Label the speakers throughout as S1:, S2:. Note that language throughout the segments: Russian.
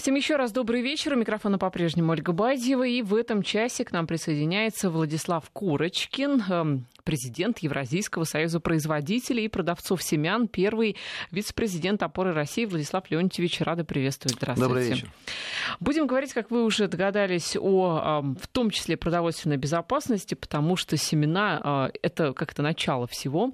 S1: Всем еще раз добрый вечер. У микрофона по-прежнему Ольга Бадьева. И в этом часе к нам присоединяется Владислав Курочкин, эм, президент Евразийского союза производителей и продавцов семян, первый вице-президент опоры России Владислав Леонтьевич. Рада приветствовать. Здравствуйте.
S2: Добрый вечер.
S1: Будем говорить, как вы уже догадались, о в том числе продовольственной безопасности, потому что семена а, — это как-то начало всего.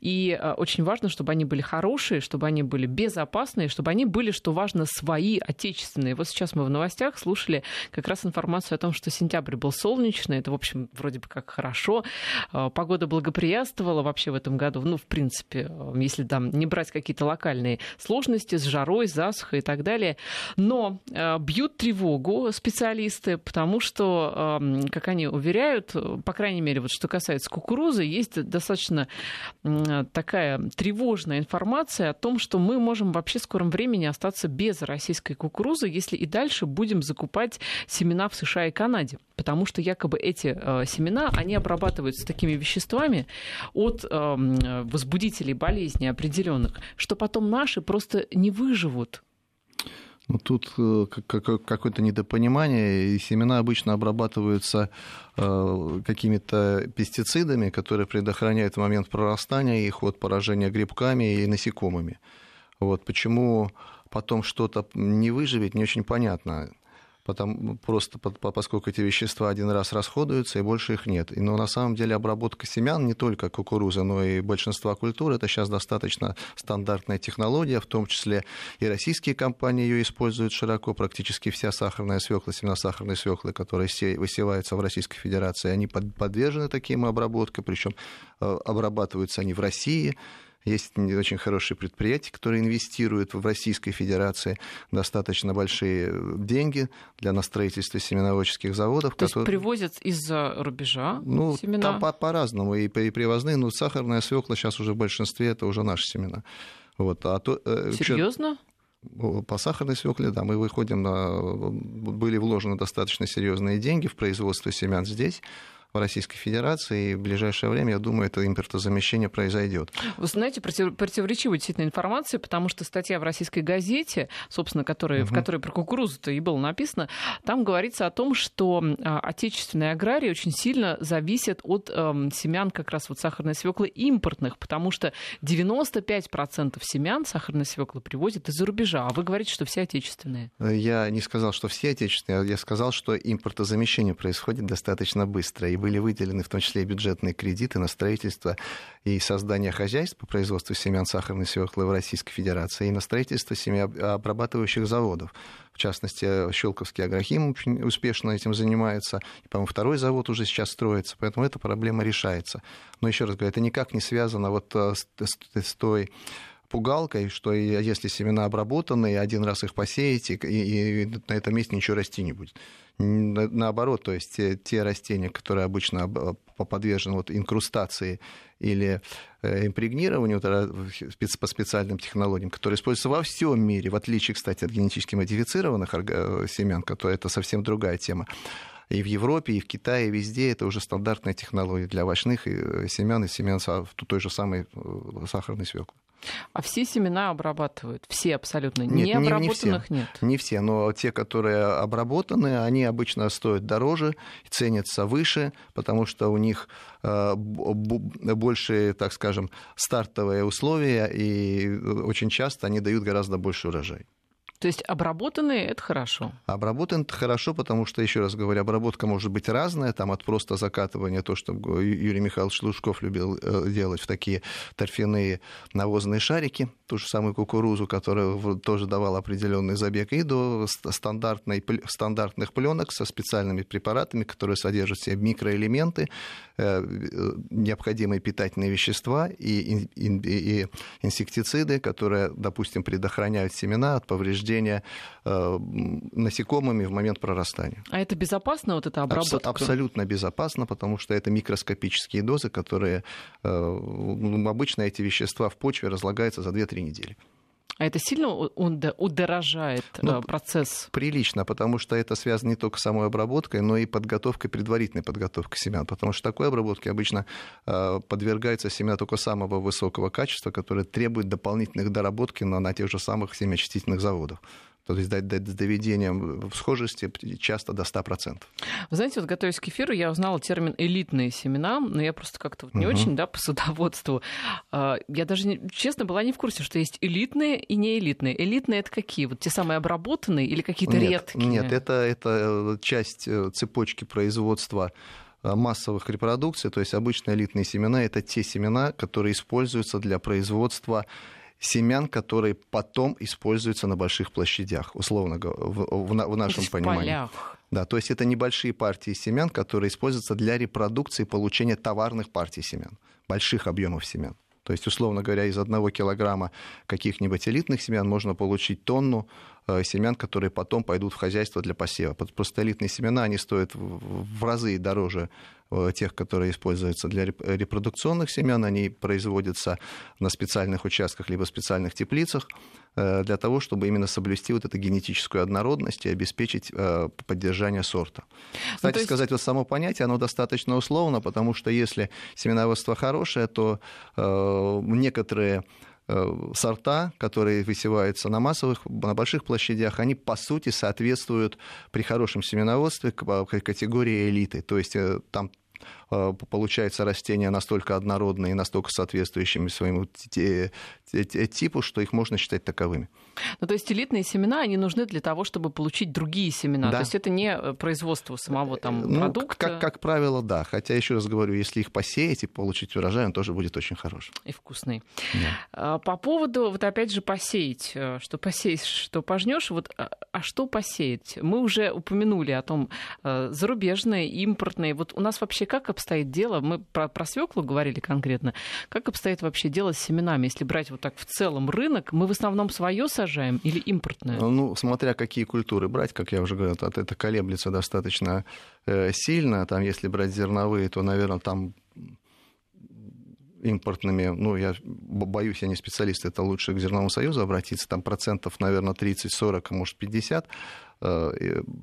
S1: И а, очень важно, чтобы они были хорошие, чтобы они были безопасные, чтобы они были, что важно, свои, отечественные. Вот сейчас мы в новостях слушали как раз информацию о том, что сентябрь был солнечный. Это, в общем, вроде бы как хорошо. А, погода благоприятствовала вообще в этом году. Ну, в принципе, если там не брать какие-то локальные сложности с жарой, засухой и так далее. Но бьют тревогу специалисты, потому что, как они уверяют, по крайней мере, вот что касается кукурузы, есть достаточно такая тревожная информация о том, что мы можем вообще в скором времени остаться без российской кукурузы, если и дальше будем закупать семена в США и Канаде. Потому что якобы эти э, семена, они обрабатываются такими веществами от э, возбудителей болезней определенных, что потом наши просто не выживут
S2: ну, тут э, какое-то недопонимание, и семена обычно обрабатываются э, какими-то пестицидами, которые предохраняют в момент прорастания их от поражения грибками и насекомыми. Вот почему потом что-то не выживет, не очень понятно потому, просто поскольку эти вещества один раз расходуются, и больше их нет. Но на самом деле обработка семян не только кукурузы, но и большинства культур, это сейчас достаточно стандартная технология, в том числе и российские компании ее используют широко, практически вся сахарная свекла, семена сахарной свеклы, которые высеваются в Российской Федерации, они подвержены таким обработкам, причем э, обрабатываются они в России, есть очень хорошие предприятия, которые инвестируют в Российской Федерации достаточно большие э, деньги для на строительство семеноводческих заводов.
S1: То которые... есть привозят из-за рубежа ну, семена?
S2: Там по- по-разному. И, и привозные, но сахарная свекла сейчас уже в большинстве это уже наши семена. Вот. А то,
S1: э, Серьезно?
S2: По сахарной свекле, да, мы выходим на... Были вложены достаточно серьезные деньги в производство семян здесь в Российской Федерации, и в ближайшее время, я думаю, это импортозамещение произойдет.
S1: Вы знаете, против, противоречивая действительно информация, потому что статья в российской газете, собственно, которая, угу. в которой про кукурузу-то и было написано, там говорится о том, что а, отечественные аграрии очень сильно зависят от э, семян как раз вот сахарной свеклы импортных, потому что 95% семян сахарной свеклы привозят из-за рубежа, а вы говорите, что все отечественные.
S2: Я не сказал, что все отечественные, я сказал, что импортозамещение происходит достаточно быстро, и были выделены в том числе и бюджетные кредиты на строительство и создание хозяйств по производству семян сахарной свеклы в Российской Федерации и на строительство семяобрабатывающих заводов. В частности, Щелковский агрохим очень успешно этим занимается. И, по-моему, второй завод уже сейчас строится, поэтому эта проблема решается. Но еще раз говорю, это никак не связано вот э, с, с той пугалкой, что если семена обработаны, один раз их посеете, и, и на этом месте ничего расти не будет. Наоборот, то есть те, те растения, которые обычно подвержены вот инкрустации или э, импрегнированию по специальным технологиям, которые используются во всем мире, в отличие, кстати, от генетически модифицированных э, семян, которые это совсем другая тема. И в Европе, и в Китае, и везде это уже стандартная технология для овощных э, семян и семян той же самой сахарной свеклы.
S1: А все семена обрабатывают? Все абсолютно? Нет, не обработанных
S2: не,
S1: нет?
S2: Не все, но те, которые обработаны, они обычно стоят дороже, ценятся выше, потому что у них э, больше, так скажем, стартовые условия, и очень часто они дают гораздо больше урожай.
S1: То есть обработанные это хорошо.
S2: Обработанные это хорошо, потому что, еще раз говорю, обработка может быть разная, там от просто закатывания, то, что Юрий Михайлович Лужков любил э, делать в такие торфяные навозные шарики, ту же самую кукурузу, которая тоже давала определенный забег, и до стандартной, стандартных пленок со специальными препаратами, которые содержат в себе микроэлементы, э, необходимые питательные вещества и, и, и инсектициды, которые, допустим, предохраняют семена от повреждения э, насекомыми в момент прорастания.
S1: А это безопасно, вот эта обработка? Абс-
S2: абсолютно безопасно, потому что это микроскопические дозы, которые э, обычно эти вещества в почве разлагаются за 2-3 недели.
S1: А это сильно удорожает ну, э, процесс?
S2: Прилично, потому что это связано не только с самой обработкой, но и подготовкой, предварительной подготовкой семян. Потому что такой обработке обычно э, подвергается семена только самого высокого качества, которое требует дополнительных доработки на, на тех же самых семяочистительных заводах. То есть с доведением в схожести часто до 100%.
S1: Вы знаете, вот готовясь к эфиру, я узнала термин «элитные семена», но я просто как-то вот не угу. очень, да, по садоводству. А, я даже, честно, была не в курсе, что есть элитные и неэлитные. Элитные — это какие? Вот те самые обработанные или какие-то редкие?
S2: Нет, это, это часть э, цепочки производства э, массовых репродукций, то есть обычные элитные семена — это те семена, которые используются для производства семян, которые потом используются на больших площадях, условно говоря, в, в, в нашем
S1: в
S2: понимании.
S1: Полях.
S2: Да, то есть это небольшие партии семян, которые используются для репродукции получения товарных партий семян, больших объемов семян. То есть, условно говоря, из одного килограмма каких-нибудь элитных семян можно получить тонну семян, которые потом пойдут в хозяйство для посева. Просто элитные семена, они стоят в разы дороже Э, тех, которые используются для репродукционных семян, они производятся на специальных участках либо специальных теплицах э, для того, чтобы именно соблюсти вот эту генетическую однородность и обеспечить э, поддержание сорта. Ну, Кстати есть... сказать, вот само понятие, оно достаточно условно, потому что если семеноводство хорошее, то некоторые сорта, которые высеваются на массовых, на больших площадях, они по сути соответствуют при хорошем семеноводстве категории элиты. То есть там Э, получается растения настолько однородные и настолько соответствующими своему типу, что их можно считать таковыми.
S1: Ну, то есть элитные семена, они нужны для того, чтобы получить другие семена. Да. То есть это не э, производство самого там ну, продукта.
S2: Как, как правило, да. Хотя, еще раз говорю, если их посеять и получить урожай, он тоже будет очень хороший.
S1: И вкусный. Да. По поводу, вот опять же, посеять. Э, что посеешь, что пожнешь. Вот, а, а что посеять? Мы уже упомянули о том, зарубежные, импортные. Вот у нас вообще как обстоит дело? Мы про, про свеклу говорили конкретно. Как обстоит вообще дело с семенами? Если брать вот так в целом рынок, мы в основном свое сажаем или импортное?
S2: Ну, смотря какие культуры брать, как я уже говорил, это колеблется достаточно э, сильно. Там, если брать зерновые, то, наверное, там импортными, ну, я боюсь, я не специалист, это лучше к Зерновому союзу обратиться, там процентов, наверное, 30-40, а может 50 Э,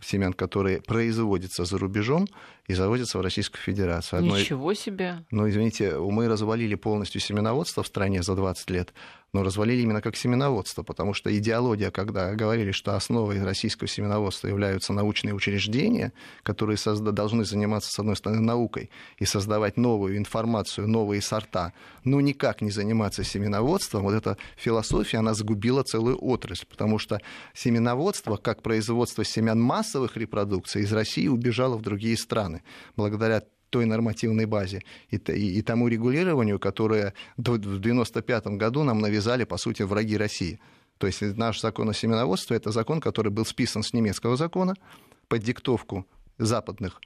S2: семян, которые производятся за рубежом и заводятся в Российскую Федерацию.
S1: Одно... Ничего себе!
S2: Ну, извините, мы развалили полностью семеноводство в стране за 20 лет но развалили именно как семеноводство, потому что идеология, когда говорили, что основой российского семеноводства являются научные учреждения, которые созда- должны заниматься, с одной стороны, наукой и создавать новую информацию, новые сорта, но никак не заниматься семеноводством, вот эта философия, она загубила целую отрасль, потому что семеноводство, как производство семян массовых репродукций, из России убежало в другие страны, благодаря той нормативной базе и, и, и тому регулированию, которое в 1995 году нам навязали, по сути, враги России. То есть наш закон о семеноводстве – это закон, который был списан с немецкого закона под диктовку западных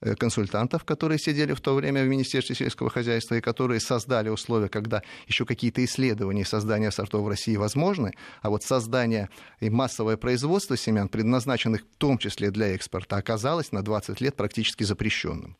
S2: э, консультантов, которые сидели в то время в Министерстве сельского хозяйства и которые создали условия, когда еще какие-то исследования и создание сортов в России возможны, а вот создание и массовое производство семян, предназначенных в том числе для экспорта, оказалось на 20 лет практически запрещенным.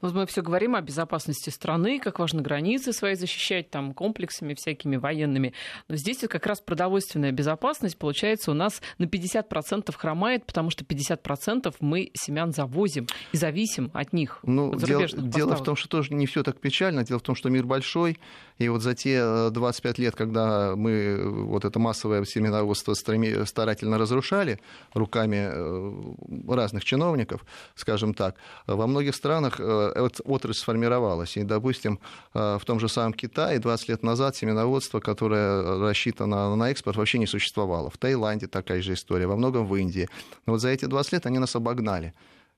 S1: Вот мы все говорим о безопасности страны, как важно границы свои защищать там комплексами всякими военными. Но здесь вот как раз продовольственная безопасность, получается, у нас на 50% хромает, потому что 50% мы семян завозим и зависим от них.
S2: Ну, от дело, дело в том, что тоже не все так печально. Дело в том, что мир большой, и вот за те 25 э, лет, когда мы э, вот это массовое семеноводство старательно разрушали руками э, разных чиновников, скажем так, во многих странах отрасль сформировалась. И, допустим, в том же самом Китае 20 лет назад семеноводство, которое рассчитано на экспорт, вообще не существовало. В Таиланде такая же история, во многом в Индии. Но вот за эти 20 лет они нас обогнали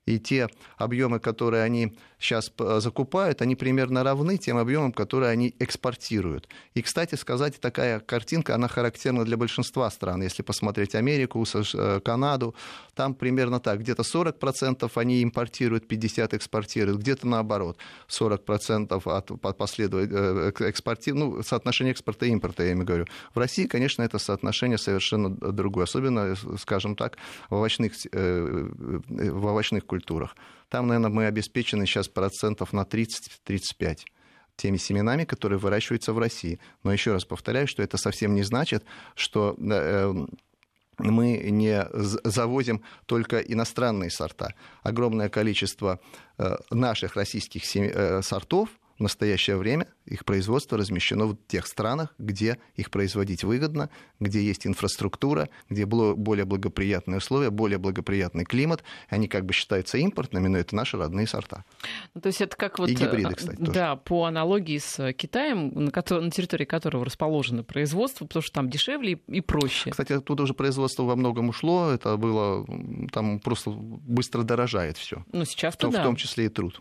S2: и те объемы, которые они сейчас закупают, они примерно равны тем объемам, которые они экспортируют. И, кстати сказать, такая картинка, она характерна для большинства стран. Если посмотреть Америку, э, Канаду, там примерно так. Где-то 40% они импортируют, 50% экспортируют, где-то наоборот. 40% от последует э, экспорти... ну, соотношение экспорта и импорта, я в виду. В России, конечно, это соотношение совершенно другое. Особенно, скажем так, в овощных, э, в овощных культурах культурах. Там, наверное, мы обеспечены сейчас процентов на 30-35 теми семенами, которые выращиваются в России. Но еще раз повторяю, что это совсем не значит, что э, мы не завозим только иностранные сорта. Огромное количество э, наших российских э, сортов в настоящее время их производство размещено в тех странах, где их производить выгодно, где есть инфраструктура, где более благоприятные условия, более благоприятный климат. Они как бы считаются импортными, но это наши родные сорта.
S1: Ну, то есть это как вот... И гибриды, кстати, тоже. Да, по аналогии с Китаем, на, который, на территории которого расположено производство, потому что там дешевле и проще.
S2: Кстати, оттуда уже производство во многом ушло, это было... Там просто быстро дорожает все.
S1: Ну, сейчас
S2: в том,
S1: да.
S2: в том числе и труд.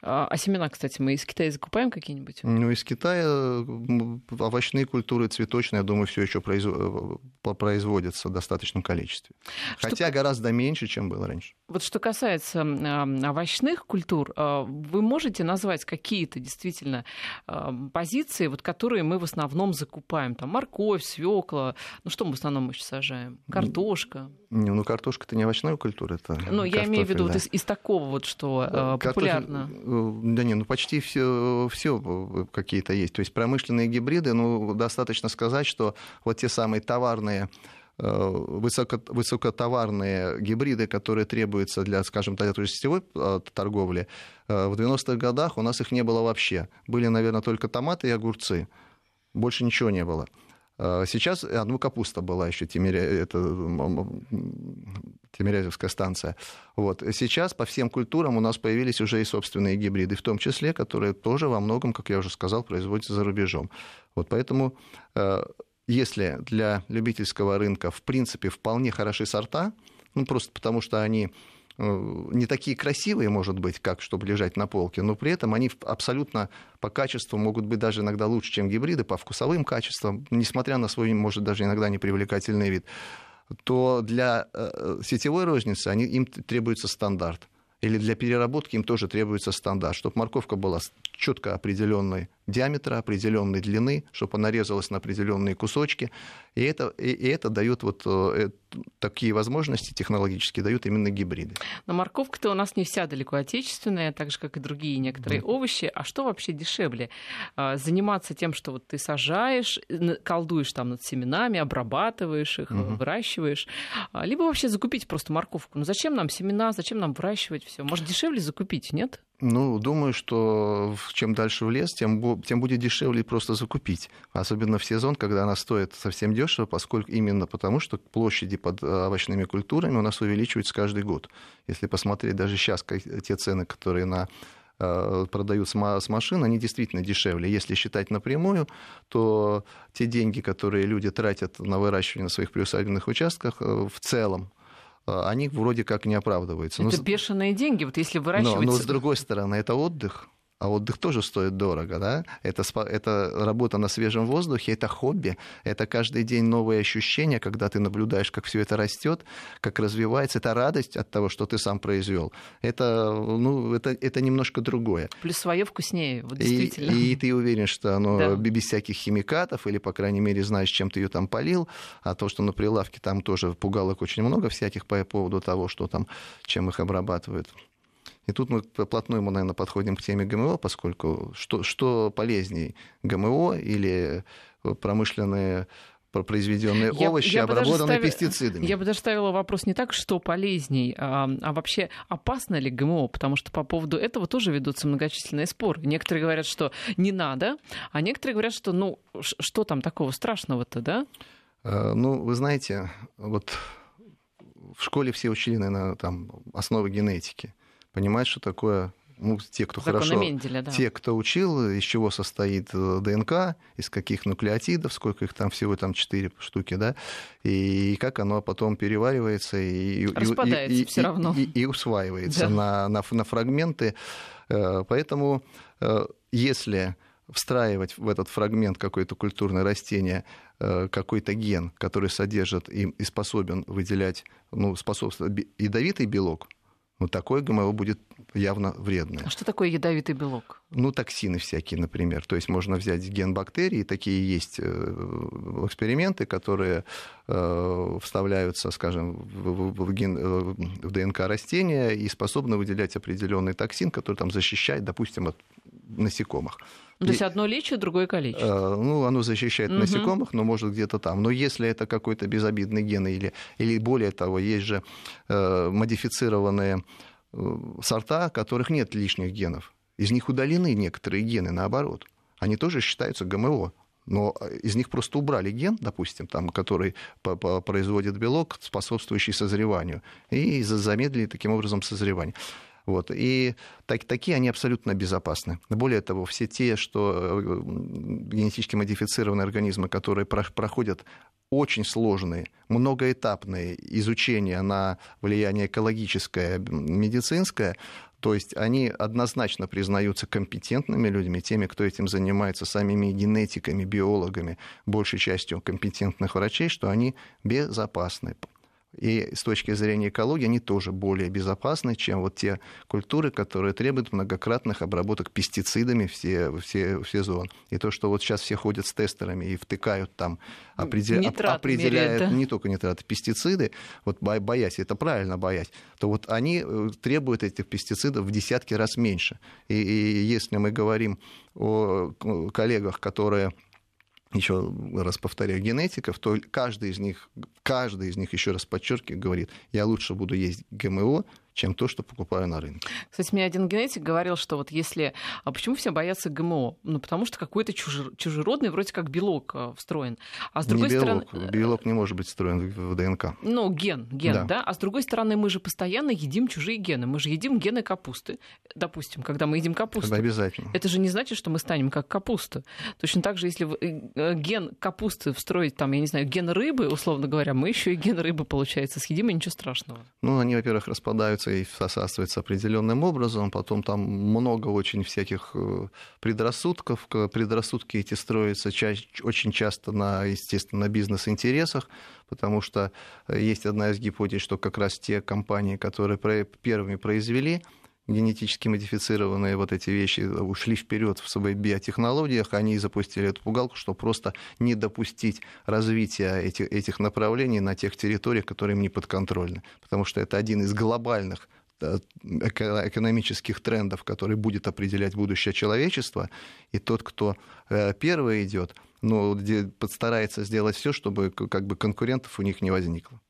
S1: А, а семена, кстати, мы из Китая закупаем какие-нибудь?
S2: Ну, из Китая овощные культуры, цветочные, я думаю, все еще э, производятся в достаточном количестве. Что... Хотя гораздо меньше, чем было раньше.
S1: Вот что касается овощных культур, а, вы можете назвать какие-то действительно позиции, вот, которые мы в основном закупаем? Там морковь, свекла, ну что мы в основном еще сажаем? Картошка?
S2: Не, ну картошка это не овощная культура, это
S1: Ну, я имею в виду да. вот из, из такого вот, что э, популярно.
S2: Э, да не, ну почти все, все какие-то есть. То есть промышленные гибриды, ну, достаточно сказать, что вот те самые товарные э, высоко, высокотоварные гибриды, которые требуются для, скажем так, для сетевой торговли, в 90-х годах у нас их не было вообще. Были, наверное, только томаты и огурцы. Больше ничего не было. А, сейчас, а, ну, капуста была еще, Тимиря, это, Тимирязевская станция. Вот. Сейчас по всем культурам у нас появились уже и собственные гибриды, в том числе, которые тоже во многом, как я уже сказал, производятся за рубежом. Вот поэтому если для любительского рынка, в принципе, вполне хороши сорта, ну, просто потому что они Э, не такие красивые, может быть, как чтобы лежать на полке, но при этом они абсолютно по качеству могут быть даже иногда лучше, чем гибриды, по вкусовым качествам, несмотря на свой, может, даже иногда непривлекательный вид, то для э, сетевой розницы они, им требуется стандарт. Или для переработки им тоже требуется стандарт, чтобы морковка была четко определенной диаметра, определенной длины, чтобы она резалась на определенные кусочки. И это, и, и это дает вот э, такие возможности технологические, дают именно гибриды.
S1: Но морковка-то у нас не вся далеко отечественная, так же, как и другие некоторые mm. овощи. А что вообще дешевле? А, заниматься тем, что вот ты сажаешь, колдуешь там над семенами, обрабатываешь их, mm-hmm. выращиваешь, а, либо вообще закупить просто морковку. Ну зачем нам семена, зачем нам выращивать все? Может, дешевле закупить, нет?
S2: Ну, думаю, что чем дальше в лес, тем, тем будет дешевле просто закупить. Особенно в сезон, когда она стоит совсем дешево, поскольку именно потому, что площади под э, овощными культурами у нас увеличиваются каждый год. Если посмотреть даже сейчас те цены, которые на э, продают с машин, они действительно дешевле. Если считать напрямую, то те деньги, которые люди тратят на выращивание на своих приусадебных участках, э, в целом они вроде как не оправдываются.
S1: Это но, бешеные деньги, вот если выращивать...
S2: Но, но с другой стороны, это отдых, а отдых тоже стоит дорого, да? Это, это работа на свежем воздухе, это хобби, это каждый день новые ощущения, когда ты наблюдаешь, как все это растет, как развивается, это радость от того, что ты сам произвел. Это, ну, это, это немножко другое.
S1: Плюс свое вкуснее, вот действительно.
S2: И, и ты уверен, что оно да. без всяких химикатов, или, по крайней мере, знаешь, чем ты ее там полил, а то, что на прилавке там тоже пугалок очень много всяких по поводу того, что там, чем их обрабатывают. И тут мы плотно, мы, наверное, подходим к теме ГМО, поскольку что, что полезней, ГМО или промышленные произведенные я, овощи, я обработанные ставила, пестицидами.
S1: Я бы даже ставила вопрос не так, что полезней, а, а вообще опасно ли ГМО, потому что по поводу этого тоже ведутся многочисленные споры. Некоторые говорят, что не надо, а некоторые говорят, что ну что там такого страшного-то, да?
S2: А, ну, вы знаете, вот в школе все учили, наверное, там основы генетики понимать, что такое ну, те, кто Законы хорошо, Менделя, да. те, кто учил, из чего состоит э, ДНК, из каких нуклеотидов, сколько их там всего, там четыре штуки, да, и как оно потом переваривается и,
S1: Распадается и, и, все равно.
S2: и, и, и усваивается да. на, на, на фрагменты. Э, поэтому э, если встраивать в этот фрагмент какое-то культурное растение какой-то ген, который содержит и, и способен выделять, ну, способствует ядовитый белок, но такое ГМО будет явно вредное.
S1: А что такое ядовитый белок?
S2: Ну, токсины всякие, например. То есть можно взять ген бактерий, такие есть э, эксперименты, которые э, вставляются, скажем, в, ген, э, в ДНК растения и способны выделять определенный токсин, который там защищает, допустим, от насекомых.
S1: Ну, то есть одно лечит, другое калечит.
S2: Ну, оно защищает угу. насекомых, но может где-то там. Но если это какой-то безобидный ген или, или более того, есть же модифицированные сорта, которых нет лишних генов. Из них удалены некоторые гены, наоборот. они тоже считаются ГМО но из них просто убрали ген, допустим, там, который производит белок, способствующий созреванию, и замедлили таким образом созревание. Вот. И так, такие они абсолютно безопасны. Более того, все те, что э, генетически модифицированные организмы, которые проходят очень сложные, многоэтапные изучения на влияние экологическое, медицинское, то есть они однозначно признаются компетентными людьми, теми, кто этим занимается, самими генетиками, биологами, большей частью компетентных врачей, что они безопасны. И с точки зрения экологии они тоже более безопасны, чем вот те культуры, которые требуют многократных обработок пестицидами все, все, все зоны. И то, что вот сейчас все ходят с тестерами и втыкают там, определ... определяют меряет, да? не только нитраты, пестициды, вот боясь, это правильно боясь, то вот они э, требуют этих пестицидов в десятки раз меньше. И, и если мы говорим о коллегах, которые еще раз повторяю, генетиков, то каждый из них, каждый из них, еще раз подчеркиваю, говорит, я лучше буду есть ГМО, чем то, что покупаю на рынке.
S1: Кстати, мне один генетик говорил, что вот если... А почему все боятся ГМО? Ну, потому что какой-то чужер... чужеродный вроде как белок э, встроен. А с другой
S2: не белок.
S1: стороны...
S2: Белок не может быть встроен в ДНК.
S1: Ну, ген, ген, да. да? А с другой стороны, мы же постоянно едим чужие гены. Мы же едим гены капусты. Допустим, когда мы едим капусту.
S2: Это обязательно.
S1: Это же не значит, что мы станем как капуста. Точно так же, если э, ген капусты встроить, там, я не знаю, ген рыбы, условно говоря, мы еще и ген рыбы, получается, съедим, и ничего страшного.
S2: Ну, они, во-первых, распадаются и всасывается определенным образом, потом там много очень всяких э, предрассудков, предрассудки эти строятся ча- очень часто на, естественно, на бизнес-интересах, потому что э, есть одна из гипотез, что как раз те компании, которые первыми произвели генетически модифицированные вот эти вещи ушли вперед в своих биотехнологиях, они запустили эту пугалку, чтобы просто не допустить развития этих, этих направлений на тех территориях, которые им не подконтрольны. Потому что это один из глобальных э, экономических трендов, который будет определять будущее человечества, и тот, кто э, первый идет, ну, постарается сделать все, чтобы как бы конкурентов у них не возникло.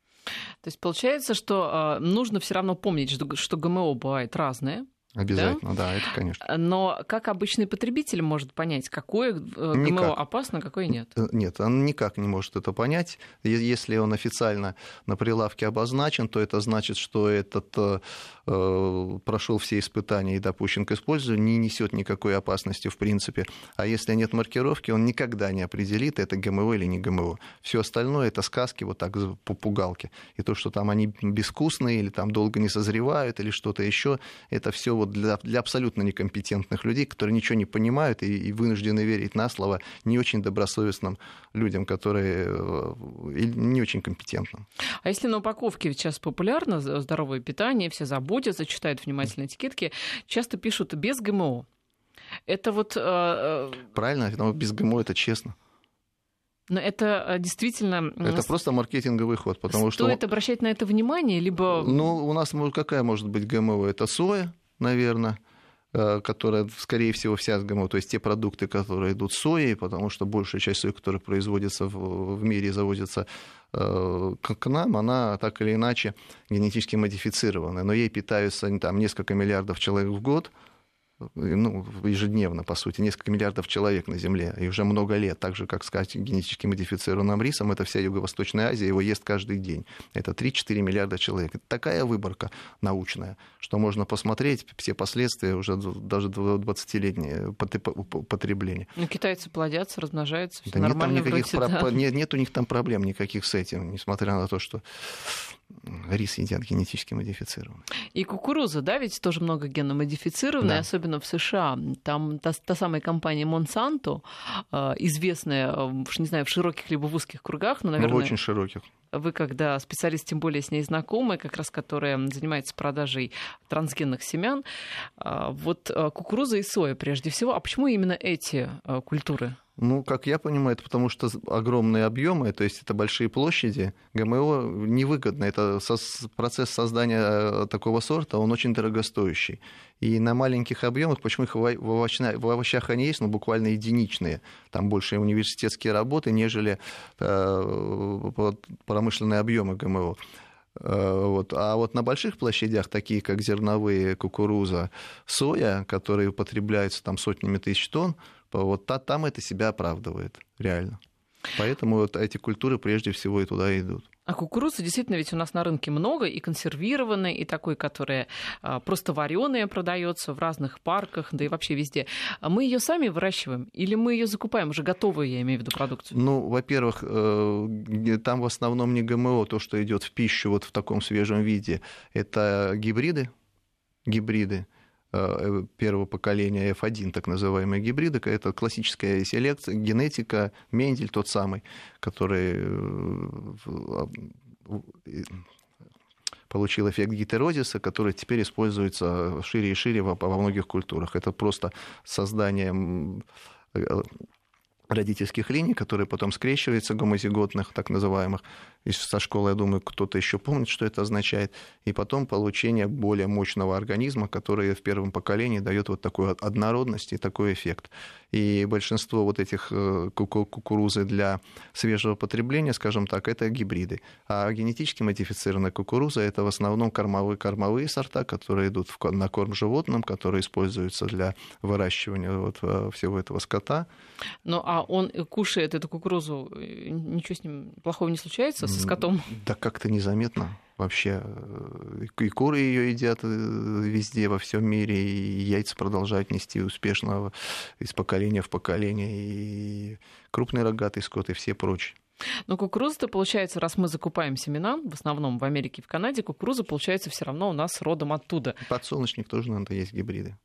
S1: То есть получается, что э, нужно все равно помнить, что ГМО бывает разное.
S2: Обязательно, да? да, это конечно.
S1: Но как обычный потребитель может понять, какое э, ГМО никак. опасно, какое нет?
S2: Э, нет, он никак не может это понять. Если он официально на прилавке обозначен, то это значит, что этот э, э, прошел все испытания и допущен к использованию, не несет никакой опасности в принципе. А если нет маркировки, он никогда не определит, это ГМО или не ГМО. Все остальное это сказки вот так по пугалке. И то, что там они безвкусные или там долго не созревают или что-то еще, это все вот для, для абсолютно некомпетентных людей, которые ничего не понимают и, и вынуждены верить на слово не очень добросовестным людям, которые э, не очень компетентным.
S1: А если на упаковке сейчас популярно здоровое питание, все заботятся, читают внимательно этикетки, часто пишут без ГМО. Это вот... Э,
S2: э, Правильно, но без ГМО это честно.
S1: Но это действительно...
S2: Это просто маркетинговый ход, потому
S1: Стоит
S2: что...
S1: Стоит обращать на это внимание, либо...
S2: Ну, у нас какая может быть ГМО? Это соя, наверное, э, которая, скорее всего, вся с ГМО, то есть те продукты, которые идут соей, потому что большая часть сои, которая производится в, мире, заводится э, к нам, она так или иначе генетически модифицированная, но ей питаются там, несколько миллиардов человек в год, ну, ежедневно, по сути, несколько миллиардов человек на Земле, и уже много лет, так же, как сказать, генетически модифицированным рисом, это вся Юго-Восточная Азия, его ест каждый день. Это 3-4 миллиарда человек. Это такая выборка научная, что можно посмотреть все последствия уже даже 20-летнее потребление.
S1: Ну, китайцы плодятся, размножаются, все
S2: да
S1: нормально
S2: нет, там никаких
S1: вроде,
S2: про...
S1: да.
S2: нет, нет у них там проблем никаких с этим, несмотря на то, что рис едят генетически модифицированный.
S1: И кукуруза, да, ведь тоже много генно-модифицированная, да. особенно в США. Там та, та самая компания Monsanto, э, известная, уж не знаю, в широких либо в узких кругах, но, наверное...
S2: Ну, очень широких.
S1: Вы, когда специалист, тем более с ней знакомы, как раз которая занимается продажей трансгенных семян, э, вот э, кукуруза и соя прежде всего. А почему именно эти культуры?
S2: Ну, как я понимаю, это потому что огромные объемы, то есть это большие площади. ГМО невыгодно. Это процесс создания э, такого сорта, он очень дорогостоящий. И на маленьких объемах, почему их в, овощах, они есть, но буквально единичные. Там больше университетские работы, нежели э, промышленные объемы ГМО. Э, вот. А вот на больших площадях, такие как зерновые, кукуруза, соя, которые употребляются там сотнями тысяч тонн, Вот там это себя оправдывает, реально. Поэтому вот эти культуры прежде всего и туда идут.
S1: А кукурузы действительно ведь у нас на рынке много, и консервированной, и такой, которая а, просто вареная продается в разных парках, да и вообще везде. А мы ее сами выращиваем или мы ее закупаем уже готовую, я имею в виду продукцию?
S2: Ну, во-первых, э, там в основном не ГМО, то, что идет в пищу вот в таком свежем виде, это гибриды, гибриды первого поколения F1, так называемые гибриды, это классическая селекция, генетика, Мендель тот самый, который э, получил эффект гетерозиса, который теперь используется шире и шире во, во многих культурах. Это просто создание э, родительских линий, которые потом скрещиваются, гомозиготных, так называемых. И со школы, я думаю, кто-то еще помнит, что это означает. И потом получение более мощного организма, который в первом поколении дает вот такую однородность и такой эффект. И большинство вот этих э, кукурузы для свежего потребления, скажем так, это гибриды. А генетически модифицированная кукуруза это в основном кормовые, кормовые сорта, которые идут на корм животным, которые используются для выращивания вот э, всего этого скота.
S1: Ну а он кушает эту кукурузу, э, ничего с ним плохого не случается со скотом?
S2: Да как-то незаметно вообще. Э, и куры ее едят э, везде, во всем мире, и яйца продолжают нести успешно из поколения в поколение, и крупный рогатый скот, и все прочие.
S1: Но кукуруза-то получается, раз мы закупаем семена, в основном в Америке и в Канаде, кукуруза получается все равно у нас родом оттуда.
S2: Подсолнечник тоже надо есть гибриды.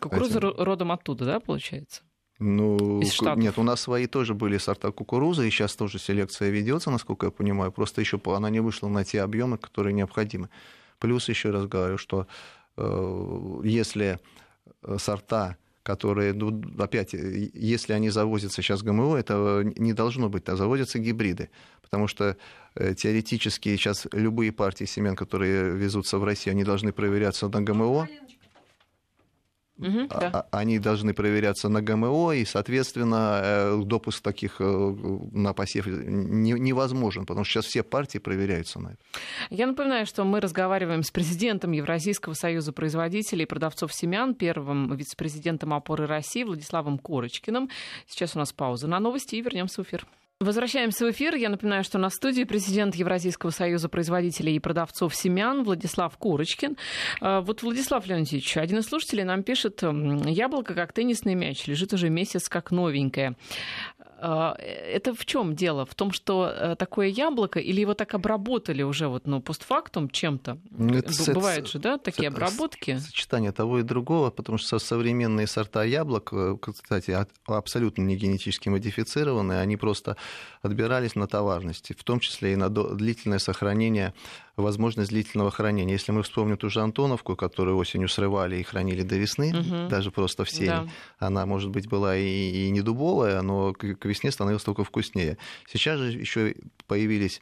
S1: Кукуруза Поэтому... родом оттуда, да, получается?
S2: Ну, нет, у нас свои тоже были сорта кукурузы, и сейчас тоже селекция ведется, насколько я понимаю. Просто еще она не вышла на те объемы, которые необходимы. Плюс еще раз говорю, что э, если э, сорта которые, ну, опять, если они завозятся сейчас ГМО, это не должно быть, а завозятся гибриды. Потому что э, теоретически сейчас любые партии семян, которые везутся в Россию, они должны проверяться на ГМО. Угу, да. А, они должны проверяться на ГМО, и, соответственно, э, допуск таких э, на посев невозможен, потому что сейчас все партии проверяются на это.
S1: Я напоминаю, что мы разговариваем с президентом Евразийского союза производителей и продавцов семян, первым вице-президентом опоры России Владиславом Корочкиным. Сейчас у нас пауза на новости и вернемся в эфир. Возвращаемся в эфир. Я напоминаю, что на студии президент Евразийского союза производителей и продавцов семян Владислав Курочкин. А, вот Владислав Леонидович, один из слушателей нам пишет, яблоко как теннисный мяч, лежит уже месяц как новенькое. А, это в чем дело? В том, что э, такое яблоко или его так обработали уже вот, ну, постфактум чем-то? Ну, это, Бывают же, да, такие это, обработки?
S2: Сочетание того и другого, потому что современные сорта яблок, э, кстати, абсолютно не генетически модифицированные, они просто отбирались на товарности, в том числе и на длительное сохранение возможность длительного хранения. Если мы вспомним ту же Антоновку, которую осенью срывали и хранили до весны, угу. даже просто в сене, да. она, может быть, была и, и не дубовая, но к, к весне становилась только вкуснее. Сейчас же еще появились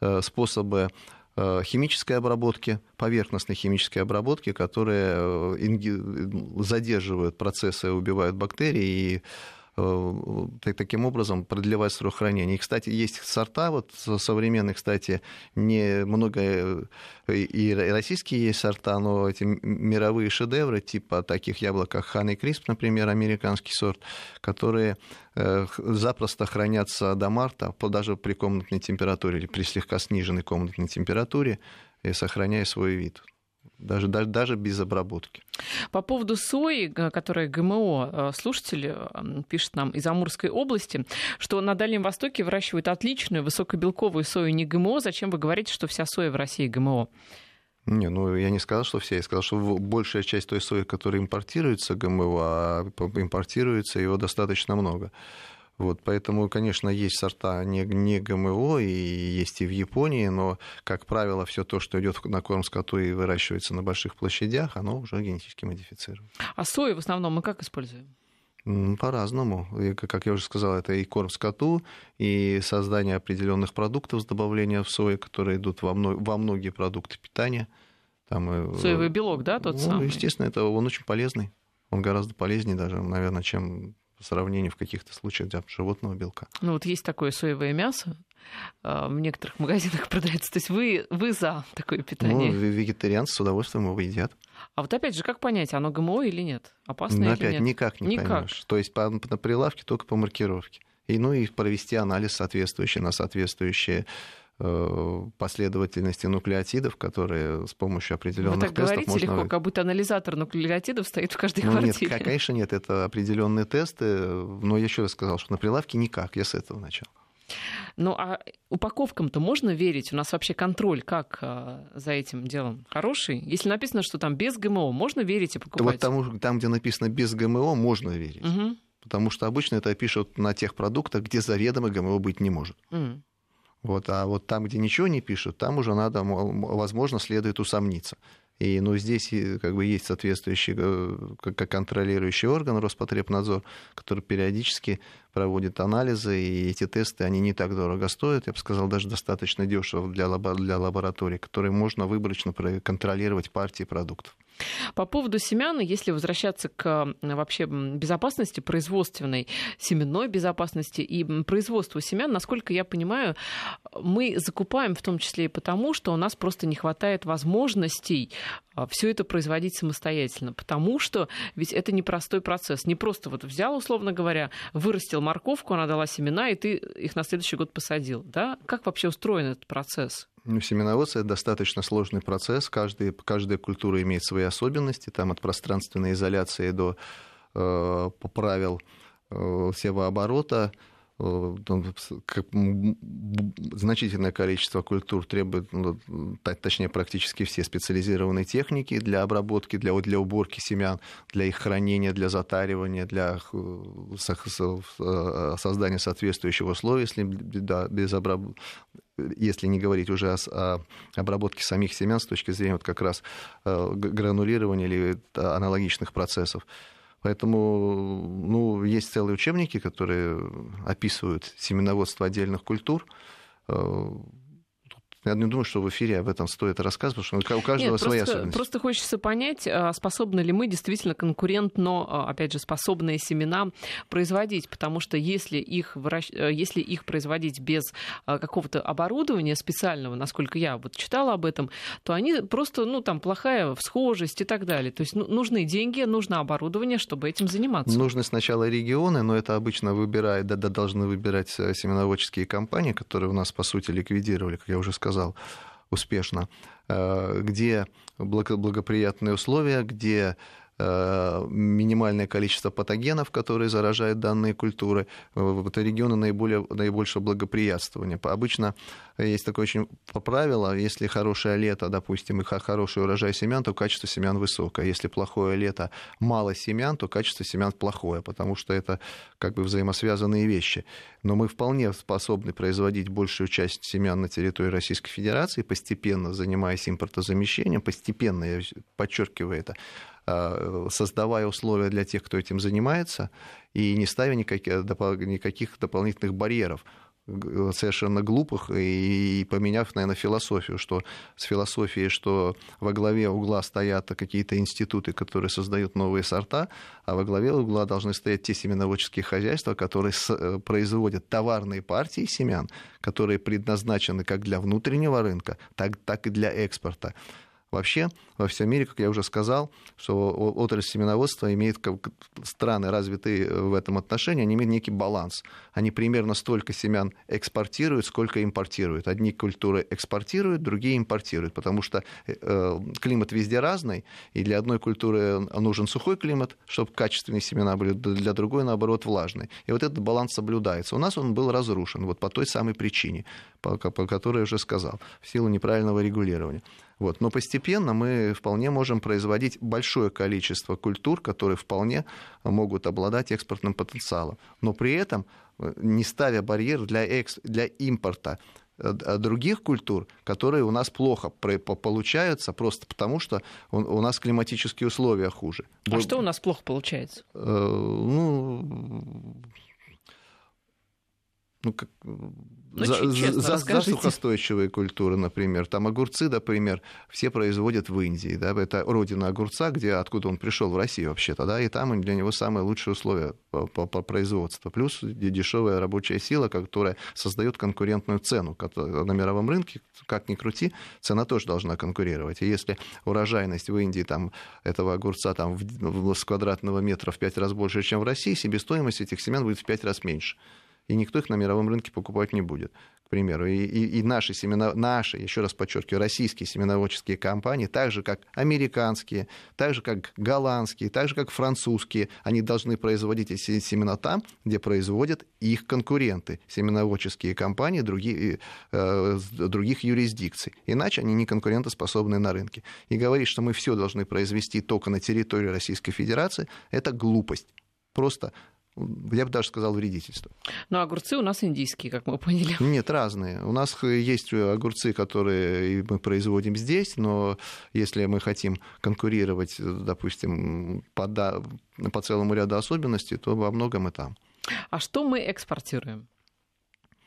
S2: э, способы э, химической обработки, поверхностной химической обработки, которые э, задерживают процессы, убивают бактерии и таким образом продлевать срок хранения. И, кстати, есть сорта, вот современные, кстати, не много э, и российские есть сорта, но эти мировые шедевры, типа таких яблок, как Хан Крисп, например, американский сорт, которые э, запросто хранятся до марта, даже при комнатной температуре или при слегка сниженной комнатной температуре, и сохраняя свой вид даже, даже, даже без обработки.
S1: По поводу сои, которая ГМО, э, слушатель э, пишет нам из Амурской области, что на Дальнем Востоке выращивают отличную высокобелковую сою не ГМО. Зачем вы говорите, что вся соя в России ГМО?
S2: Не, ну я не сказал, что все. Я сказал, что большая часть той сои, которая импортируется ГМО, а импортируется его достаточно много. Вот, поэтому, конечно, есть сорта не, не ГМО, и есть и в Японии, но, как правило, все то, что идет на корм скоту и выращивается на больших площадях, оно уже генетически модифицировано.
S1: А сою в основном мы как используем?
S2: По-разному. Как я уже сказал, это и корм скоту, и создание определенных продуктов с добавлением в сою, которые идут во, мно... во многие продукты питания.
S1: Там, Соевый белок, да, тот ну, самый?
S2: Естественно, это он очень полезный. Он гораздо полезнее даже, наверное, чем по сравнению в каких-то случаях для животного белка.
S1: Ну вот есть такое соевое мясо, а, в некоторых магазинах продается. То есть вы, вы за такое питание?
S2: Ну, вегетарианцы с удовольствием его едят.
S1: А вот опять же, как понять, оно ГМО или нет? Опасно ну, или
S2: опять,
S1: нет?
S2: никак не никак. поймешь. То есть по, на прилавке только по маркировке. И, ну и провести анализ соответствующий на соответствующие последовательности нуклеотидов, которые с помощью определенных
S1: Вы так
S2: тестов
S1: говорите
S2: можно...
S1: легко, как будто анализатор нуклеотидов стоит в каждой
S2: ну,
S1: квартире.
S2: Нет, конечно, нет, это определенные тесты, но я еще раз сказал, что на прилавке никак, я с этого начал.
S1: Ну а упаковкам-то можно верить? У нас вообще контроль как а, за этим делом хороший? Если написано, что там без ГМО, можно верить и покупать?
S2: Вот тому, там, где написано без ГМО, можно верить.
S1: Угу.
S2: Потому что обычно это пишут на тех продуктах, где заведомо ГМО быть не может.
S1: Угу.
S2: Вот, а вот там, где ничего не пишут, там уже надо, возможно, следует усомниться. И ну, здесь как бы есть соответствующий как э, контролирующий орган Роспотребнадзор, который периодически проводит анализы, и эти тесты, они не так дорого стоят, я бы сказал, даже достаточно дешево для, лабо- для лабораторий, которые можно выборочно контролировать партии продуктов.
S1: По поводу семян, если возвращаться к вообще безопасности производственной, семенной безопасности и производству семян, насколько я понимаю, мы закупаем в том числе и потому, что у нас просто не хватает возможностей а, все это производить самостоятельно, потому что ведь это непростой процесс. Не просто вот взял, условно говоря, вырастил морковку, она дала семена, и ты их на следующий год посадил. Да? Как вообще устроен этот процесс?
S2: Ну, семеноводство – это достаточно сложный процесс. Каждый, каждая культура имеет свои особенности, там от пространственной изоляции до э, правил э, севооборота. Э, значительное количество культур требует, ну, точнее, практически все специализированные техники для обработки, для, для уборки семян, для их хранения, для затаривания, для э, э, создания соответствующих условий, если да, без обработки если не говорить уже о, о обработке самих семян с точки зрения вот как раз гранулирования или аналогичных процессов. Поэтому ну, есть целые учебники, которые описывают семеноводство отдельных культур. Я не думаю, что в эфире об этом стоит рассказывать, потому что у каждого
S1: Нет,
S2: своя
S1: просто,
S2: особенность.
S1: Просто хочется понять, а, способны ли мы действительно конкурентно, а, опять же, способные семена производить, потому что если их, выращ... Э, если их производить без а, какого-то оборудования специального, насколько я вот читала об этом, то они просто, ну, там, плохая всхожесть и так далее. То есть ну, нужны деньги, нужно оборудование, чтобы этим заниматься.
S2: Нужны сначала регионы, но это обычно выбирает, да, да, должны выбирать э, семеноводческие компании, которые у нас, по сути, ликвидировали, как я уже сказал, сказал, успешно, э, где благоприятные условия, где минимальное количество патогенов, которые заражают данные культуры. Э, это регионы наиболее, наибольшего благоприятствования. Обычно есть такое очень правило, если хорошее лето, допустим, и хороший урожай семян, то качество семян высокое. Если плохое лето, мало семян, то качество семян плохое, потому что это как бы взаимосвязанные вещи. Но мы вполне способны производить большую часть семян на территории Российской Федерации, постепенно занимаясь импортозамещением, постепенно, я подчеркиваю это, Э, создавая условия для тех, кто этим занимается, и не ставя никаких, никаких дополнительных барьеров совершенно глупых и поменяв, наверное, философию, что с философией, что во главе угла стоят какие-то институты, которые создают новые сорта, а во главе угла должны стоять те семеноводческие хозяйства, которые э, производят товарные партии семян, которые предназначены как для внутреннего рынка, так, так и для экспорта. Вообще, во всем мире, как я уже сказал, что отрасль семеноводства имеет страны, развитые в этом отношении, они имеют некий баланс. Они примерно столько семян экспортируют, сколько импортируют. Одни культуры экспортируют, другие импортируют, потому что э, климат везде разный, и для одной культуры нужен сухой климат, чтобы качественные семена были, для другой, наоборот, влажный. И вот этот баланс соблюдается. У нас он был разрушен вот по той самой причине, по, по которой я уже сказал, в силу неправильного регулирования. Вот. Но постепенно мы вполне можем производить большое количество культур, которые вполне могут обладать экспортным потенциалом. Но при этом э, не ставя барьер для, экс... для импорта э, других культур, которые у нас плохо получаются, просто потому что у нас климатические условия хуже.
S1: А что у нас плохо получается?
S2: Э, ну, ну, как, ну, за, честно, за, за сухостойчивые культуры, например. Там огурцы, например, все производят в Индии. Да? Это родина огурца, где, откуда он пришел в Россию вообще-то. Да? И там для него самые лучшие условия по, по, по производству. Плюс дешевая рабочая сила, которая создает конкурентную цену. На мировом рынке, как ни крути, цена тоже должна конкурировать. И если урожайность в Индии там, этого огурца там, в, в, с квадратного метра в 5 раз больше, чем в России, себестоимость этих семян будет в 5 раз меньше и никто их на мировом рынке покупать не будет, к примеру. И, и, и наши, семена, наши, еще раз подчеркиваю, российские семеноводческие компании, так же как американские, так же как голландские, так же как французские, они должны производить эти семена там, где производят их конкуренты, семеноводческие компании другие, э, других юрисдикций. Иначе они не конкурентоспособны на рынке. И говорить, что мы все должны произвести только на территории Российской Федерации, это глупость. Просто я бы даже сказал, вредительство.
S1: Но огурцы у нас индийские, как мы поняли.
S2: Нет, разные. У нас есть огурцы, которые мы производим здесь, но если мы хотим конкурировать, допустим, по, по целому ряду особенностей, то во многом и там.
S1: А что мы экспортируем?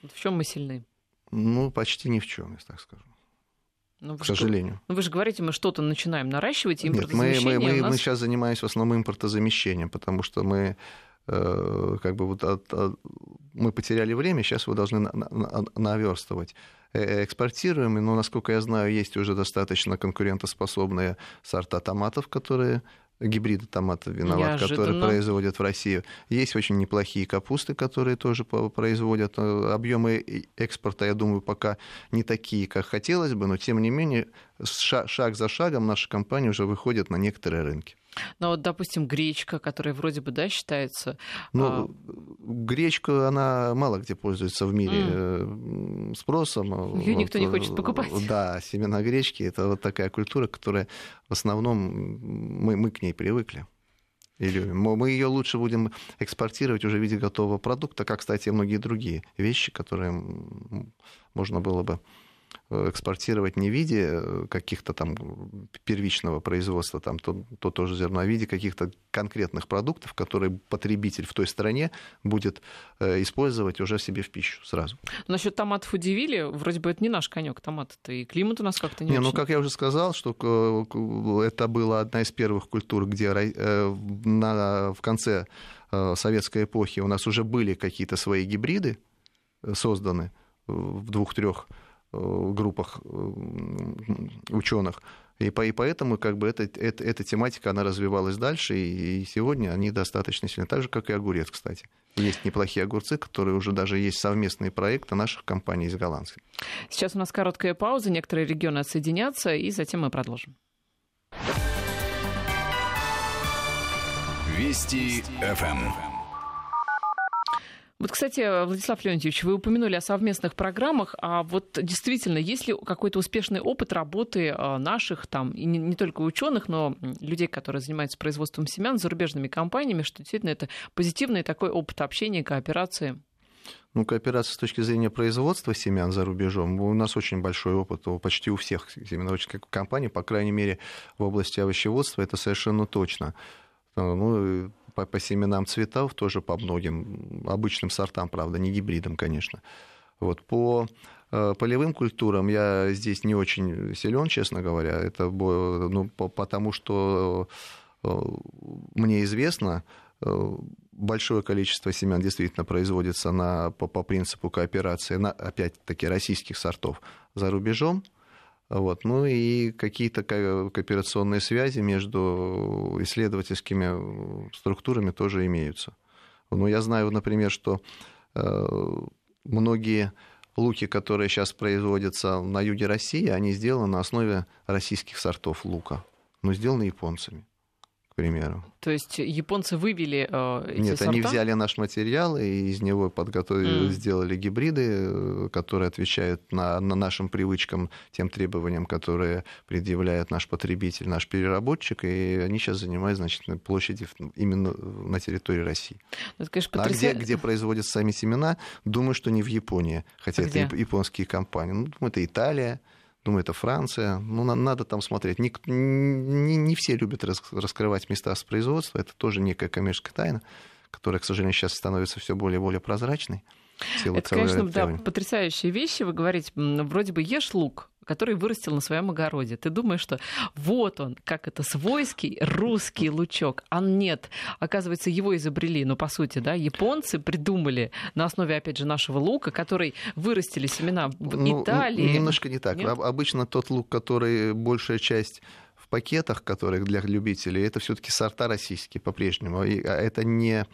S1: В чем мы сильны?
S2: Ну, почти ни в чем, я так скажу. Ну, к сожалению.
S1: Ну, вы же говорите, мы что-то начинаем наращивать,
S2: Нет, мы, мы, мы, нас... мы сейчас занимаемся в основном импортозамещением, потому что мы Э, как бы вот от, от, мы потеряли время, сейчас вы должны на, на, наверстывать. Э, экспортируем, но, насколько я знаю, есть уже достаточно конкурентоспособные сорта томатов, которые гибриды томатов виноват, Неожиданно. которые производят в России. Есть очень неплохие капусты, которые тоже производят. Э, объемы экспорта, я думаю, пока не такие, как хотелось бы, но тем не менее шаг за шагом наши компании уже выходят на некоторые рынки.
S1: Ну вот, допустим, гречка, которая вроде бы, да, считается...
S2: Ну, а... гречка, она мало где пользуется в мире mm. спросом.
S1: Ее вот, никто не хочет покупать.
S2: Да, семена гречки — это вот такая культура, которая в основном мы, мы к ней привыкли. И любим. Мы ее лучше будем экспортировать уже в виде готового продукта, как, кстати, и многие другие вещи, которые можно было бы Э, экспортировать не в виде э, каких-то там первичного производства, там, то, то тоже зерно, а в виде каких-то конкретных продуктов, которые потребитель в той стране будет э, использовать уже себе в пищу сразу.
S1: Насчет томатов удивили, вроде бы это не наш конек томаты-то, и климат у нас как-то не,
S2: не
S1: ну, очень.
S2: Ну, как я уже сказал, что это была одна из первых культур, где на, в конце советской эпохи у нас уже были какие-то свои гибриды созданы в двух-трех Э, группах э, ученых. И, по, и поэтому как бы эта, эта, эта тематика, она развивалась дальше, и, и сегодня они достаточно сильны. Так же, как и огурец, кстати. Есть неплохие огурцы, которые уже даже есть совместные проекты наших компаний из голландских.
S1: Сейчас у нас короткая пауза, некоторые регионы отсоединятся, и затем мы продолжим.
S3: Вести ФМ.
S1: Вот, кстати, Владислав Леонтьевич, вы упомянули о совместных программах, а вот действительно, есть ли какой-то успешный опыт работы а, наших, там, и не, не только ученых, но людей, которые занимаются производством семян, зарубежными компаниями, что действительно это позитивный такой опыт общения, кооперации?
S2: Ну, кооперация с точки зрения производства семян за рубежом, у нас очень большой опыт почти у всех семеноводческих компаний, по крайней мере, в области овощеводства это совершенно точно. Ну, по, по семенам цветов, тоже по многим обычным сортам, правда, не гибридам, конечно. Вот, по э, полевым культурам я здесь не очень силен, честно говоря. Это ну, потому что э, мне известно, э, большое количество семян действительно производится на, по, по принципу кооперации, на, опять-таки, российских сортов за рубежом. Вот. Ну и какие-то кооперационные связи между исследовательскими структурами тоже имеются. Ну, я знаю, например, что э, многие луки, которые сейчас производятся на юге России, они сделаны на основе российских сортов лука, но сделаны японцами к примеру.
S1: То есть японцы вывели э, эти
S2: Нет,
S1: сорта?
S2: они взяли наш материал и из него подготовили, mm. сделали гибриды, э, которые отвечают на, на нашим привычкам, тем требованиям, которые предъявляет наш потребитель, наш переработчик, и они сейчас занимают значительную площадь именно на территории России.
S1: Ну, это, конечно,
S2: потряся... А где, где производят сами семена, думаю, что не в Японии, хотя а это где? японские компании. Ну, это Италия, Думаю, это Франция. Ну, надо там смотреть. Не, не, не все любят раскрывать места с производства. Это тоже некая коммерческая тайна, которая, к сожалению, сейчас становится все более и более прозрачной.
S1: Это, конечно, да, потрясающие вещи. Вы говорите, вроде бы ешь лук, который вырастил на своем огороде. Ты думаешь, что вот он, как это свойский русский лучок. А нет, оказывается, его изобрели, но по сути, да, японцы придумали на основе, опять же, нашего лука, который вырастили семена в ну, Италии.
S2: Немножко не так. Нет? Обычно тот лук, который большая часть в пакетах, которых для любителей, это все-таки сорта российские по-прежнему. И а это не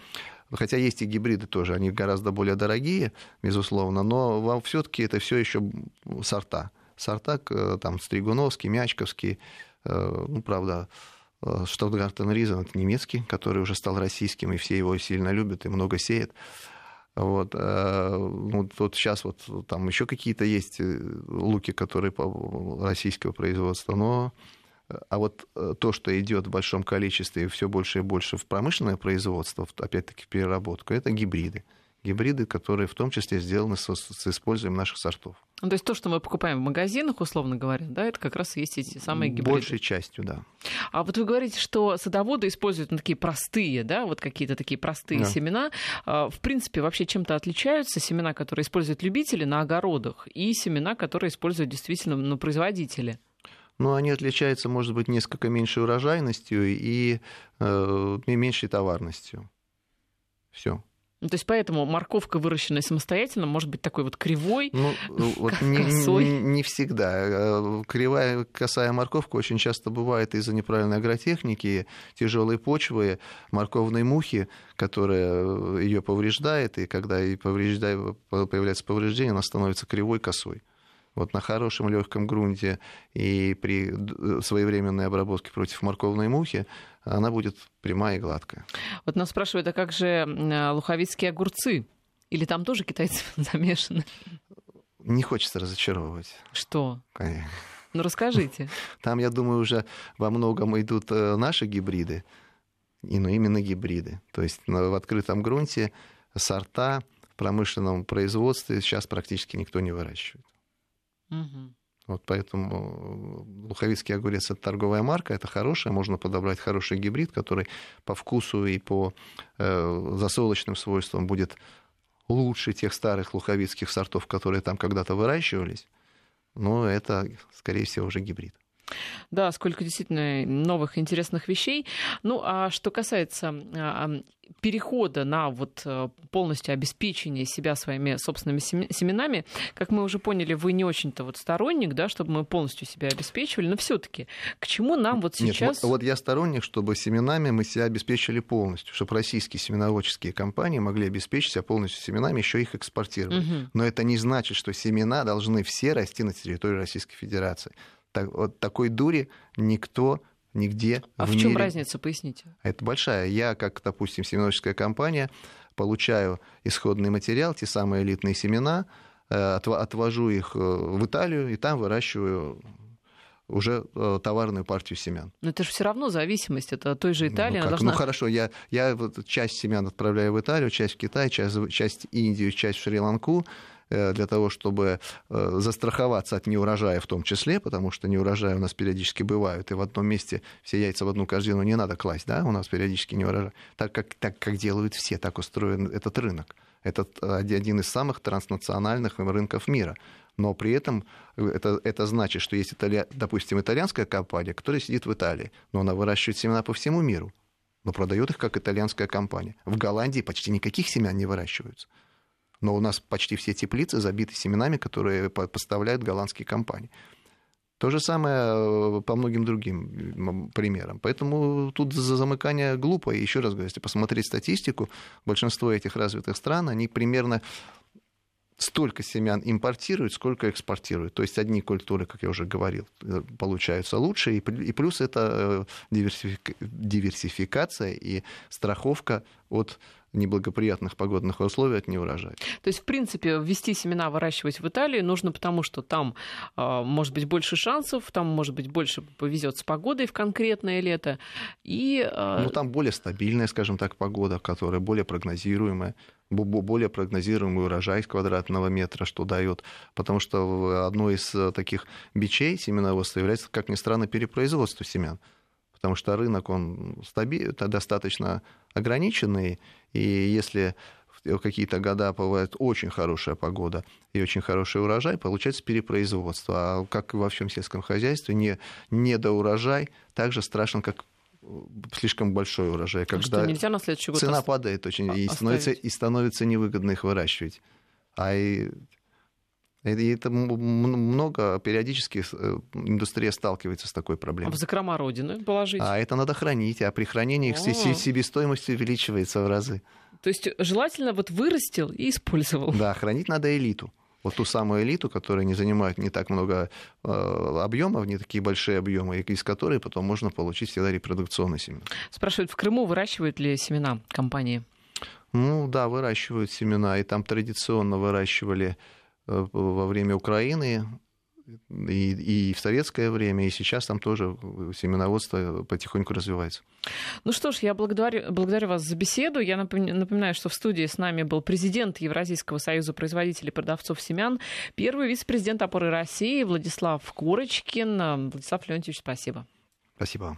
S2: Хотя есть и гибриды тоже, они гораздо более дорогие, безусловно, но все-таки это все еще сорта. Сорта э, там Стригуновский, Мячковский, э, ну, правда, э, Штутгартен Ризен это немецкий, который уже стал российским, и все его сильно любят и много сеют. Вот, ну, вот сейчас вот там еще какие-то есть луки, которые российского производства, но а вот то, что идет в большом количестве и все больше и больше в промышленное производство, опять-таки в переработку, это гибриды. Гибриды, которые в том числе сделаны с, с использованием наших сортов.
S1: Ну, то есть то, что мы покупаем в магазинах, условно говоря, да, это как раз и есть эти самые гибриды.
S2: Большей частью, да.
S1: А вот вы говорите, что садоводы используют ну, такие простые, да, вот какие-то такие простые да. семена. А, в принципе, вообще чем-то отличаются семена, которые используют любители на огородах, и семена, которые используют действительно ну, производители?
S2: но они отличаются, может быть, несколько меньшей урожайностью и э, меньшей товарностью. Все.
S1: Ну, то есть поэтому морковка, выращенная самостоятельно, может быть такой вот кривой, ну,
S2: вот косой. Не, не всегда. Э, кривая косая морковка очень часто бывает из-за неправильной агротехники, тяжелой почвы, морковной мухи, которая ее повреждает, и когда и повреждает, появляется повреждение, она становится кривой косой. Вот на хорошем легком грунте и при своевременной обработке против морковной мухи она будет прямая и гладкая.
S1: Вот нас спрашивают, а как же луховицкие огурцы? Или там тоже китайцы замешаны?
S2: Не хочется разочаровывать.
S1: Что?
S2: Конечно.
S1: Ну расскажите.
S2: Там, я думаю, уже во многом идут э, наши гибриды, и, ну, именно гибриды. То есть в открытом грунте сорта в промышленном производстве сейчас практически никто не выращивает. Угу. Вот поэтому э, луховицкий огурец это торговая марка, это хорошая, можно подобрать хороший гибрид, который по вкусу и по э, засолочным свойствам будет лучше тех старых луховицких сортов, которые там когда-то выращивались. Но это, скорее всего, уже гибрид.
S1: Да, сколько действительно новых интересных вещей. Ну, а что касается а, перехода на вот э, полностью обеспечение себя своими собственными семенами, как мы уже поняли, вы не очень-то вот сторонник, да, чтобы мы полностью себя обеспечивали, но все-таки к чему нам вот сейчас...
S2: Нет, вот, вот я сторонник, чтобы семенами мы себя обеспечили полностью, чтобы российские семеноводческие компании могли обеспечить себя полностью семенами, еще их экспортировать. Угу. Но это не значит, что семена должны все расти на территории Российской Федерации. Так, вот такой дури никто нигде
S1: а в, в чем мире... разница, поясните?
S2: Это большая. Я, как, допустим, семеноводческая компания, получаю исходный материал, те самые элитные семена, э, отвожу их э, в Италию и там выращиваю уже э, товарную партию семян.
S1: Но это же все равно зависимость. Это той же Италии.
S2: Ну, должна... ну хорошо, я, я вот часть семян отправляю в Италию, часть в Китай, часть, часть Индию, часть в Шри-Ланку. Э, для того, чтобы э, застраховаться от неурожая в том числе, потому что неурожаи у нас периодически бывают, и в одном месте все яйца в одну корзину не надо класть, да, у нас периодически неурожай. Так как, так как делают все, так устроен этот рынок. Это один из самых транснациональных рынков мира. Но при этом это, это значит, что есть, итали... допустим, итальянская компания, которая сидит в Италии, но она выращивает семена по всему миру, но продает их как итальянская компания. В Голландии почти никаких семян не выращиваются но у нас почти все теплицы забиты семенами, которые поставляют голландские компании. То же самое э, по многим другим примерам. Поэтому тут за замыкание глупо. И еще раз говорю, если посмотреть статистику, большинство этих развитых стран, они примерно столько семян импортируют, сколько экспортируют. То есть одни культуры, как я уже говорил, э, получаются лучше. И плюс это э, диверсификация и страховка от неблагоприятных погодных условий от неурожая.
S1: То есть, в принципе, ввести семена выращивать в Италии нужно потому, что там э, может быть больше шансов, там может быть больше повезет с погодой в конкретное лето. И,
S2: э... Ну, там более стабильная, скажем так, погода, которая более прогнозируемая более прогнозируемый урожай с квадратного метра, что дает. Потому что одно из э, таких бичей семеноводства является, как ни странно, перепроизводство семян потому что рынок, он стаби... достаточно ограниченный, и если какие-то года бывает очень хорошая погода и очень хороший урожай, получается перепроизводство. А как и во всем сельском хозяйстве, не, недоурожай так же страшен, как слишком большой урожай.
S1: Когда что, на следующий год
S2: цена ост... падает очень, и становится, и становится невыгодно их выращивать. А и и это много, периодически э, индустрия сталкивается с такой проблемой.
S1: А в закрома Родины положить?
S2: А это надо хранить, а при хранении их себестоимость увеличивается в разы.
S1: То есть желательно вот вырастил и использовал.
S2: Да, хранить надо элиту. Вот ту самую элиту, которая не занимает не так много э, объемов, не такие большие объемы, из которой потом можно получить всегда репродукционные семена.
S1: Спрашивают, в Крыму выращивают ли семена компании?
S2: Ну да, выращивают семена, и там традиционно выращивали Э, во время Украины и, и в советское время, и сейчас там тоже семеноводство потихоньку развивается.
S1: Ну что ж, я благодарю, благодарю вас за беседу. Я напоминаю, что в студии с нами был президент Евразийского союза производителей и продавцов семян, первый вице-президент опоры России Владислав Курочкин. Владислав Леонтьевич, спасибо.
S2: Спасибо.